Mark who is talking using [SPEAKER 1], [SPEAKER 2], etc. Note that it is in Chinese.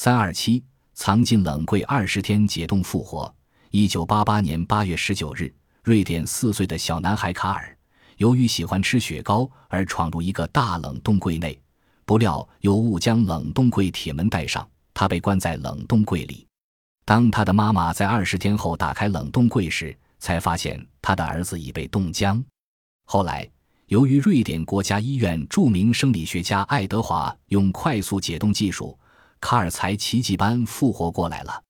[SPEAKER 1] 三二七藏进冷柜二十天解冻复活。一九八八年八月十九日，瑞典四岁的小男孩卡尔，由于喜欢吃雪糕而闯入一个大冷冻柜内，不料有误将冷冻柜铁门带上，他被关在冷冻柜里。当他的妈妈在二十天后打开冷冻柜时，才发现他的儿子已被冻僵。后来，由于瑞典国家医院著名生理学家爱德华用快速解冻技术，卡尔才奇迹般复活过来了。